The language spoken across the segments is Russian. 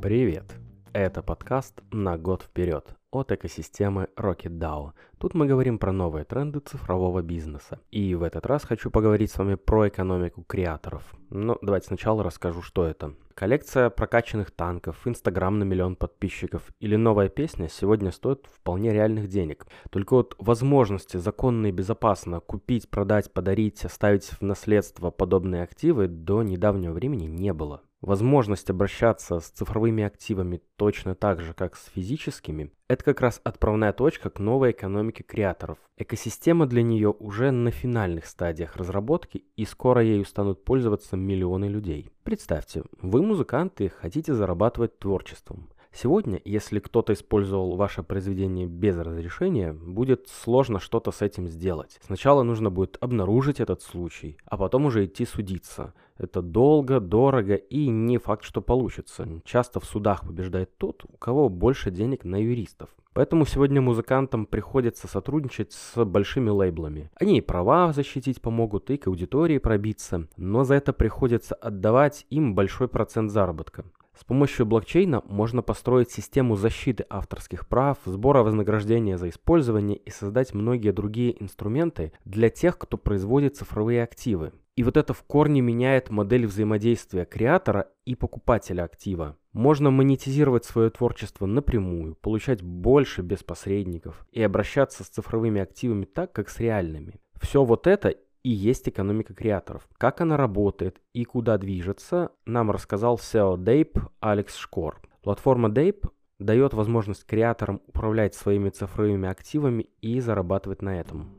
Привет! Это подкаст «На год вперед» от экосистемы Rocket DAO. Тут мы говорим про новые тренды цифрового бизнеса. И в этот раз хочу поговорить с вами про экономику креаторов. Но давайте сначала расскажу, что это. Коллекция прокачанных танков, Инстаграм на миллион подписчиков или новая песня сегодня стоит вполне реальных денег. Только вот возможности законно и безопасно купить, продать, подарить, оставить в наследство подобные активы до недавнего времени не было. Возможность обращаться с цифровыми активами точно так же, как с физическими, это как раз отправная точка к новой экономике креаторов. Экосистема для нее уже на финальных стадиях разработки и скоро ею станут пользоваться миллионы людей. Представьте, вы музыканты хотите зарабатывать творчеством. Сегодня, если кто-то использовал ваше произведение без разрешения, будет сложно что-то с этим сделать. Сначала нужно будет обнаружить этот случай, а потом уже идти судиться. Это долго, дорого и не факт, что получится. Часто в судах побеждает тот, у кого больше денег на юристов. Поэтому сегодня музыкантам приходится сотрудничать с большими лейблами. Они и права защитить помогут, и к аудитории пробиться, но за это приходится отдавать им большой процент заработка. С помощью блокчейна можно построить систему защиты авторских прав, сбора вознаграждения за использование и создать многие другие инструменты для тех, кто производит цифровые активы. И вот это в корне меняет модель взаимодействия креатора и покупателя актива. Можно монетизировать свое творчество напрямую, получать больше без посредников и обращаться с цифровыми активами так, как с реальными. Все вот это и есть экономика креаторов. Как она работает и куда движется, нам рассказал SEO Dape Алекс Шкор. Платформа Dape дает возможность креаторам управлять своими цифровыми активами и зарабатывать на этом.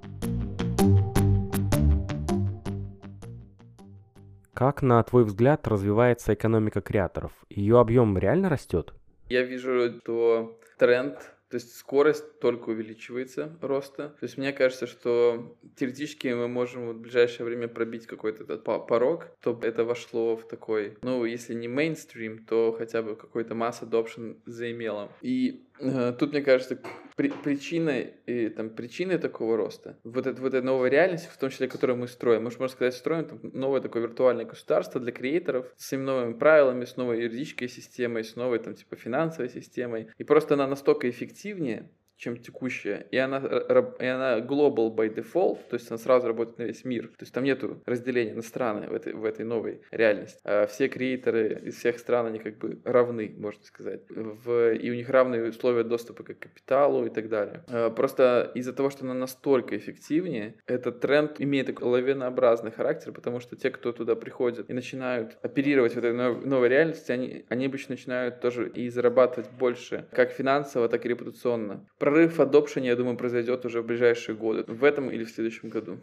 Как, на твой взгляд, развивается экономика креаторов? Ее объем реально растет? Я вижу, что тренд то есть скорость только увеличивается роста. То есть мне кажется, что теоретически мы можем в ближайшее время пробить какой-то этот порог, чтобы это вошло в такой, ну, если не мейнстрим, то хотя бы какой-то масс adoption заимело. И тут, мне кажется, при, причиной, и, там, причиной такого роста, вот, это, вот эта новая реальность, в том числе, которую мы строим, мы же, можно сказать, строим там, новое такое виртуальное государство для креаторов с новыми правилами, с новой юридической системой, с новой там, типа, финансовой системой. И просто она настолько эффективнее, чем текущая. И она, и она global by default, то есть она сразу работает на весь мир. То есть там нету разделения на страны в этой, в этой новой реальности. А все креаторы из всех стран, они как бы равны, можно сказать. В, и у них равные условия доступа к капиталу и так далее. А просто из-за того, что она настолько эффективнее, этот тренд имеет такой лавинообразный характер, потому что те, кто туда приходят и начинают оперировать в этой новой реальности, они, они обычно начинают тоже и зарабатывать больше, как финансово, так и репутационно прорыв adoption, я думаю, произойдет уже в ближайшие годы, в этом или в следующем году.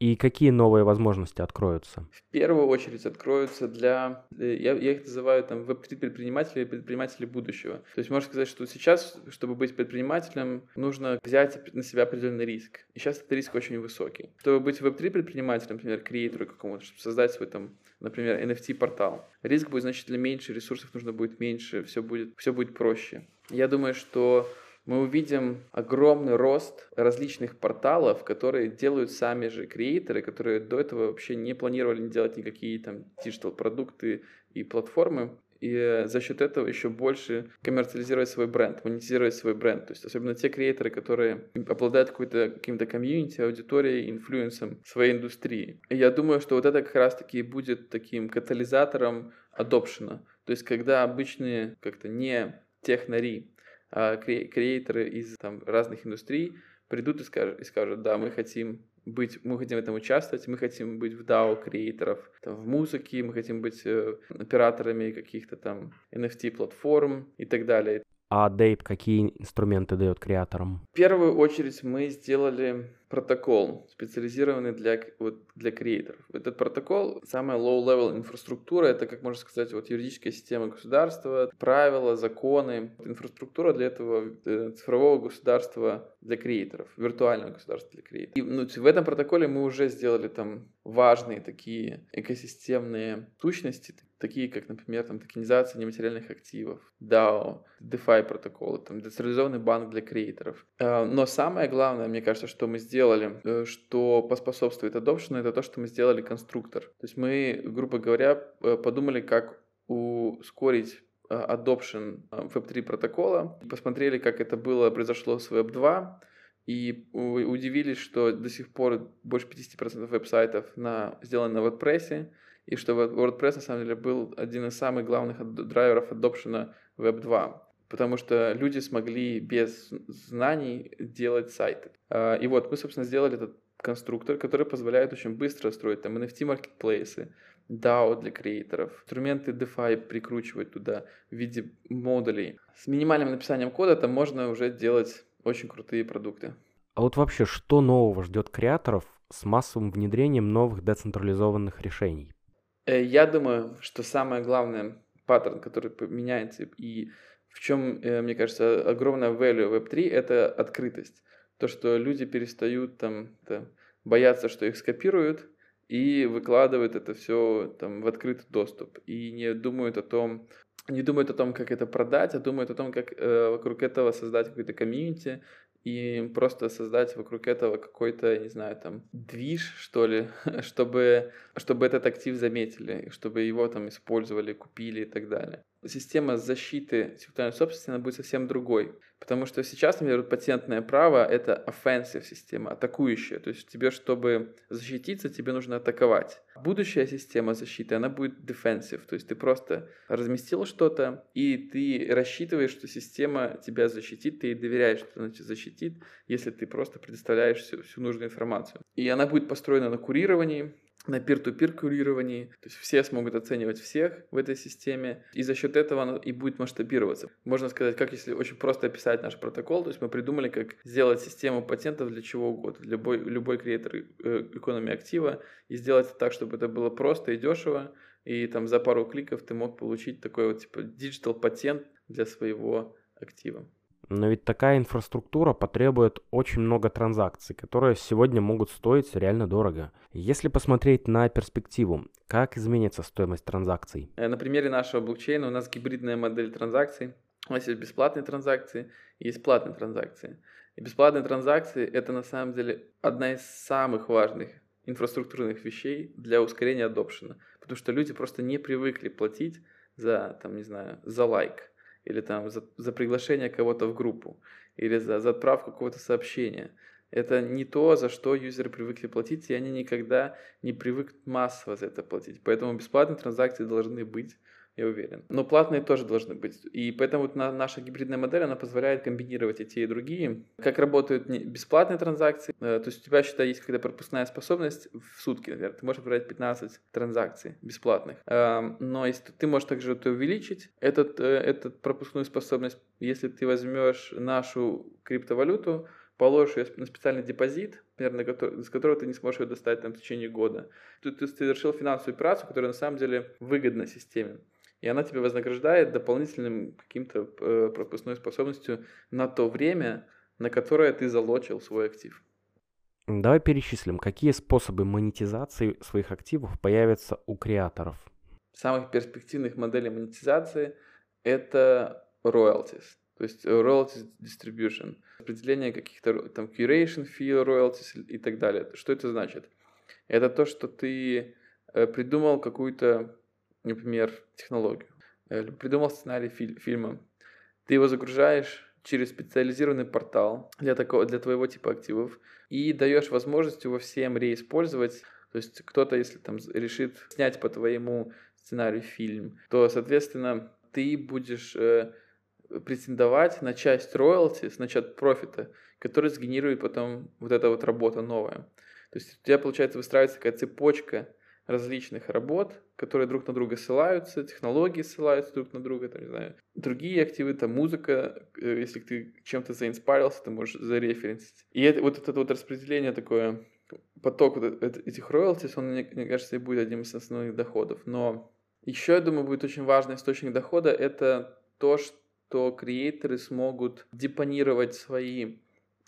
И какие новые возможности откроются? В первую очередь откроются для, э, я, я их называю там веб-3 предприниматели, предприниматели будущего. То есть можно сказать, что сейчас, чтобы быть предпринимателем, нужно взять на себя определенный риск. И сейчас этот риск очень высокий. Чтобы быть веб-3 предпринимателем, например, креатору какому-то, чтобы создать свой там, например, NFT-портал, риск будет значительно меньше, ресурсов нужно будет меньше, все будет, все будет проще. Я думаю, что мы увидим огромный рост различных порталов, которые делают сами же креаторы, которые до этого вообще не планировали делать никакие там digital продукты и платформы и за счет этого еще больше коммерциализировать свой бренд, монетизировать свой бренд. То есть особенно те креаторы, которые обладают какой-то, каким-то комьюнити, аудиторией, influence ом своей индустрии. И я думаю, что вот это как раз-таки будет таким катализатором adoption а. То есть когда обычные как-то не технари а креаторы из там, разных индустрий придут и скажут, и скажут, да, мы хотим быть, мы хотим в этом участвовать, мы хотим быть в DAO креаторов, там, в музыке, мы хотим быть э, операторами каких-то там NFT-платформ и так далее. А Дейп какие инструменты дает креаторам? В первую очередь мы сделали протокол, специализированный для, вот, для креаторов. Этот протокол, самая low-level инфраструктура, это, как можно сказать, вот юридическая система государства, правила, законы. Инфраструктура для этого э, цифрового государства для креаторов, виртуального государства для креаторов. И ну, в этом протоколе мы уже сделали там важные такие экосистемные сущности, такие как, например, там, токенизация нематериальных активов, DAO, DeFi протоколы, там, децентрализованный банк для креаторов. Э, но самое главное, мне кажется, что мы сделали сделали, э, что поспособствует adoption, это то, что мы сделали конструктор. То есть мы, грубо говоря, э, подумали, как ускорить adoption Web3 протокола, посмотрели, как это было, произошло с Web 2, и удивились, что до сих пор больше 50% веб-сайтов на, сделаны на WordPress, и что WordPress на самом деле был один из самых главных драйверов adoption Web 2 потому что люди смогли без знаний делать сайты. А, и вот мы, собственно, сделали этот конструктор, который позволяет очень быстро строить там NFT-маркетплейсы, DAO для креаторов, инструменты DeFi прикручивать туда в виде модулей. С минимальным написанием кода там можно уже делать очень крутые продукты. А вот вообще, что нового ждет креаторов с массовым внедрением новых децентрализованных решений? Э, я думаю, что самое главное паттерн, который меняется и в чем, э, мне кажется, огромная value Web3 — это открытость. То, что люди перестают там бояться, что их скопируют, и выкладывают это все там в открытый доступ. И не думают о том, не думают о том, как это продать, а думают о том, как э, вокруг этого создать какой-то комьюнити, и просто создать вокруг этого какой-то, не знаю, там, движ, что ли, чтобы, чтобы этот актив заметили, чтобы его там использовали, купили и так далее система защиты интеллектуальной собственности она будет совсем другой. Потому что сейчас, например, патентное право — это offensive система, атакующая. То есть тебе, чтобы защититься, тебе нужно атаковать. Будущая система защиты, она будет defensive. То есть ты просто разместил что-то, и ты рассчитываешь, что система тебя защитит, ты ей доверяешь, что она тебя защитит, если ты просто предоставляешь всю, всю нужную информацию. И она будет построена на курировании, на peer-to-peer курировании, то есть все смогут оценивать всех в этой системе, и за счет этого оно и будет масштабироваться. Можно сказать, как если очень просто описать наш протокол, то есть мы придумали, как сделать систему патентов для чего угодно, любой, любой креатор э, экономии актива, и сделать так, чтобы это было просто и дешево, и там за пару кликов ты мог получить такой вот типа digital патент для своего актива. Но ведь такая инфраструктура потребует очень много транзакций, которые сегодня могут стоить реально дорого. Если посмотреть на перспективу, как изменится стоимость транзакций? Э, на примере нашего блокчейна у нас гибридная модель транзакций. У нас есть бесплатные транзакции и есть платные транзакции. И бесплатные транзакции – это на самом деле одна из самых важных инфраструктурных вещей для ускорения адопшена. Потому что люди просто не привыкли платить за, там, не знаю, за лайк или там за, за приглашение кого-то в группу, или за, за отправку какого-то сообщения. Это не то, за что юзеры привыкли платить, и они никогда не привыкнут массово за это платить. Поэтому бесплатные транзакции должны быть я уверен. Но платные тоже должны быть. И поэтому вот наша гибридная модель, она позволяет комбинировать и те, и другие. Как работают бесплатные транзакции? Э, то есть у тебя, считай, есть какая-то пропускная способность в сутки, например. Ты можешь отправлять 15 транзакций бесплатных. Эм, но если ты можешь также это увеличить, этот, э, этот пропускную способность, если ты возьмешь нашу криптовалюту, положишь ее на специальный депозит, который, с которого ты не сможешь ее достать там, в течение года. Тут ты совершил финансовую операцию, которая на самом деле выгодна системе и она тебе вознаграждает дополнительным каким-то э, пропускной способностью на то время, на которое ты залочил свой актив. Давай перечислим, какие способы монетизации своих активов появятся у креаторов. Самых перспективных моделей монетизации это royalties, то есть royalties distribution, определение каких-то там curation fee royalties и так далее. Что это значит? Это то, что ты э, придумал какую-то например, технологию, э, придумал сценарий фи- фильма, ты его загружаешь через специализированный портал для, такого, для твоего типа активов и даешь возможность его всем реиспользовать. То есть кто-то, если там решит снять по твоему сценарию фильм, то, соответственно, ты будешь э, претендовать на часть роялти, на часть профита, который сгенерирует потом вот эта вот работа новая. То есть у тебя, получается, выстраивается такая цепочка различных работ, которые друг на друга ссылаются, технологии ссылаются друг на друга, там, не знаю, другие активы, там, музыка, э, если ты чем-то заинспарился, ты можешь зареференсить. И это, вот это вот распределение такое, поток вот этих роялтис, он, мне, мне кажется, и будет одним из основных доходов. Но еще, я думаю, будет очень важный источник дохода, это то, что креаторы смогут депонировать свои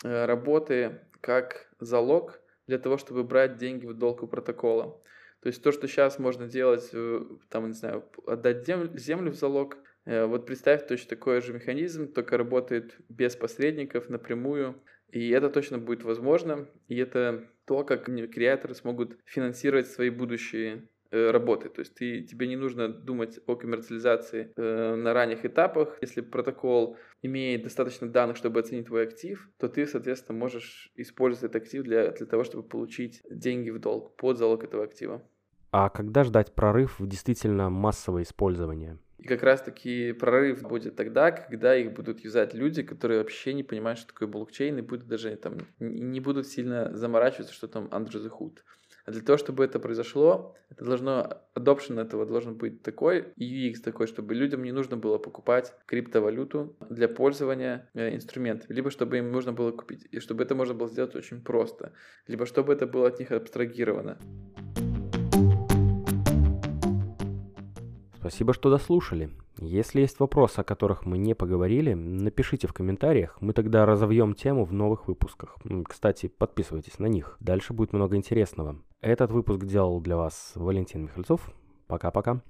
э, работы как залог для того, чтобы брать деньги в долг у протокола. То есть то, что сейчас можно делать, э, там, не знаю, отдать землю в залог, э, вот представь точно такой же механизм, только работает без посредников, напрямую, и это точно будет возможно, и это то, как креаторы смогут финансировать свои будущие э, работы. То есть ты, тебе не нужно думать о коммерциализации э, на ранних этапах. Если протокол имеет достаточно данных, чтобы оценить твой актив, то ты, соответственно, можешь использовать этот актив для, для того, чтобы получить деньги в долг под залог этого актива. А когда ждать прорыв в действительно массовое использование? И как раз-таки прорыв будет тогда, когда их будут юзать люди, которые вообще не понимают, что такое блокчейн, и будут даже там не будут сильно заморачиваться, что там under the hood. А для того, чтобы это произошло, это должно, adoption этого должен быть такой, и UX такой, чтобы людям не нужно было покупать криптовалюту для пользования э, инструментами, либо чтобы им нужно было купить, и чтобы это можно было сделать очень просто, либо чтобы это было от них абстрагировано. Спасибо, что дослушали. Если есть вопросы, о которых мы не поговорили, напишите в комментариях, мы тогда разовьем тему в новых выпусках. Кстати, подписывайтесь на них, дальше будет много интересного. Этот выпуск делал для вас Валентин Михальцов. Пока-пока.